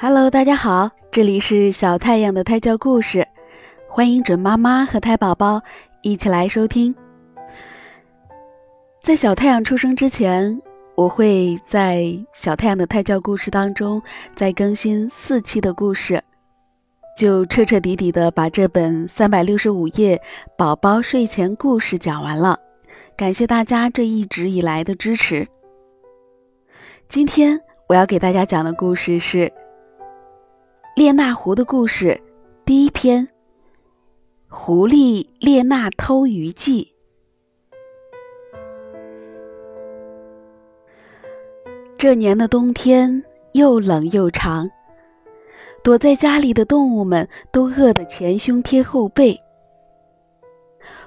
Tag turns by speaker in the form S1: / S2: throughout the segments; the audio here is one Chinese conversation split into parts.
S1: Hello，大家好，这里是小太阳的胎教故事，欢迎准妈妈和胎宝宝一起来收听。在小太阳出生之前，我会在小太阳的胎教故事当中再更新四期的故事，就彻彻底底的把这本三百六十五页宝宝睡前故事讲完了。感谢大家这一直以来的支持。今天我要给大家讲的故事是。列那狐的故事，第一篇《狐狸列那偷鱼记》。这年的冬天又冷又长，躲在家里的动物们都饿得前胸贴后背，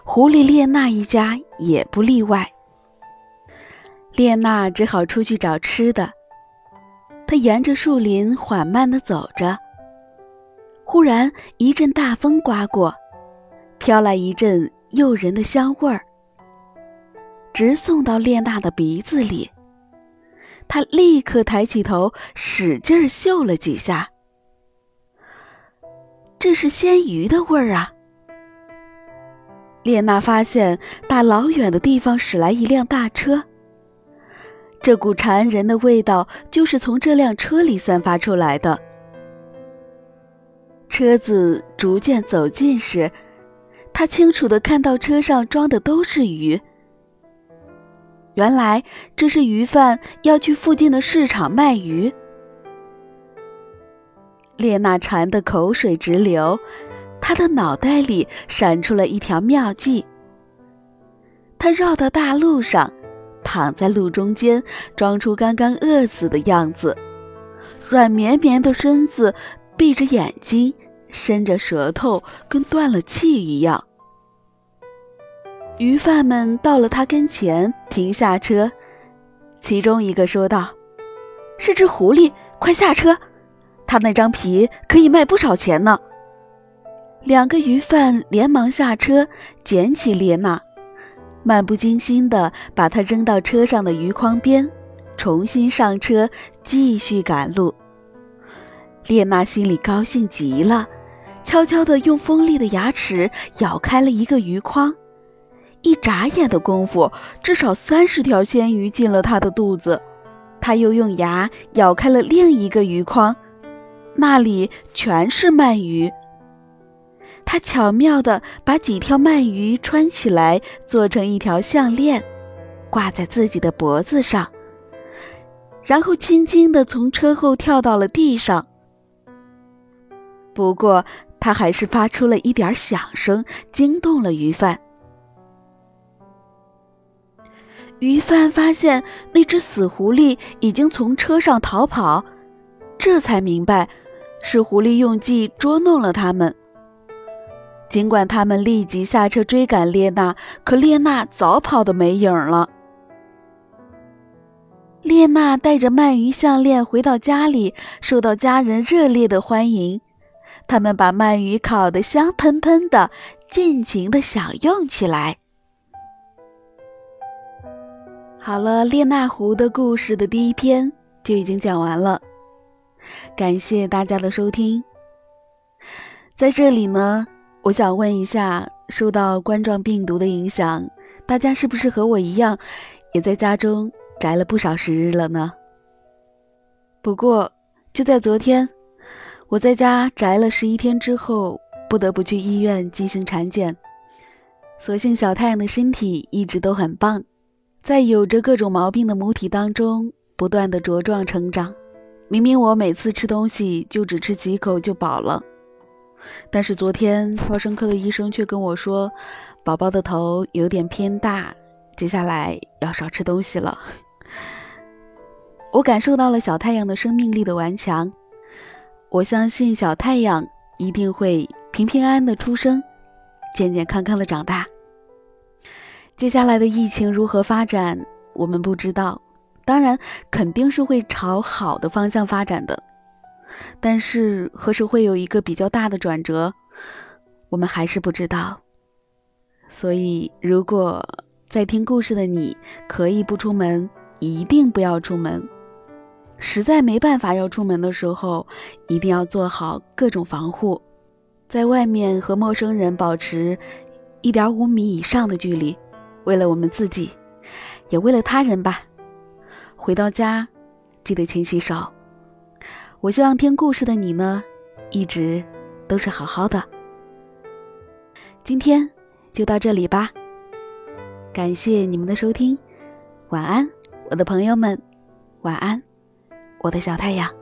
S1: 狐狸列那一家也不例外。列那只好出去找吃的，他沿着树林缓慢地走着。忽然一阵大风刮过，飘来一阵诱人的香味儿，直送到列娜的鼻子里。她立刻抬起头，使劲嗅了几下。这是鲜鱼的味儿啊！列娜发现大老远的地方驶来一辆大车，这股馋人的味道就是从这辆车里散发出来的。车子逐渐走近时，他清楚的看到车上装的都是鱼。原来这是鱼贩要去附近的市场卖鱼。列娜馋得口水直流，她的脑袋里闪出了一条妙计。她绕到大路上，躺在路中间，装出刚刚饿死的样子，软绵绵的身子。闭着眼睛，伸着舌头，跟断了气一样。鱼贩们到了他跟前，停下车。其中一个说道：“是只狐狸，快下车！它那张皮可以卖不少钱呢。”两个鱼贩连忙下车，捡起列娜，漫不经心地把她扔到车上的鱼筐边，重新上车，继续赶路。列娜心里高兴极了，悄悄地用锋利的牙齿咬开了一个鱼筐，一眨眼的功夫，至少三十条鲜鱼进了她的肚子。她又用牙咬开了另一个鱼筐，那里全是鳗鱼。她巧妙地把几条鳗鱼穿起来，做成一条项链，挂在自己的脖子上，然后轻轻地从车后跳到了地上。不过，他还是发出了一点响声，惊动了鱼贩。鱼贩发现那只死狐狸已经从车上逃跑，这才明白是狐狸用计捉弄了他们。尽管他们立即下车追赶列娜，可列娜早跑得没影了。列娜带着鳗鱼项链回到家里，受到家人热烈的欢迎。他们把鳗鱼烤得香喷喷的，尽情的享用起来。好了，列那湖的故事的第一篇就已经讲完了，感谢大家的收听。在这里呢，我想问一下，受到冠状病毒的影响，大家是不是和我一样，也在家中宅了不少时日了呢？不过，就在昨天。我在家宅了十一天之后，不得不去医院进行产检。所幸小太阳的身体一直都很棒，在有着各种毛病的母体当中不断的茁壮成长。明明我每次吃东西就只吃几口就饱了，但是昨天超声科的医生却跟我说，宝宝的头有点偏大，接下来要少吃东西了。我感受到了小太阳的生命力的顽强。我相信小太阳一定会平平安安的出生，健健康康的长大。接下来的疫情如何发展，我们不知道，当然肯定是会朝好的方向发展的。但是何时会有一个比较大的转折，我们还是不知道。所以，如果在听故事的你可以不出门，一定不要出门。实在没办法要出门的时候，一定要做好各种防护，在外面和陌生人保持一点五米以上的距离，为了我们自己，也为了他人吧。回到家，记得勤洗手。我希望听故事的你呢，一直都是好好的。今天就到这里吧，感谢你们的收听，晚安，我的朋友们，晚安，我的小太阳。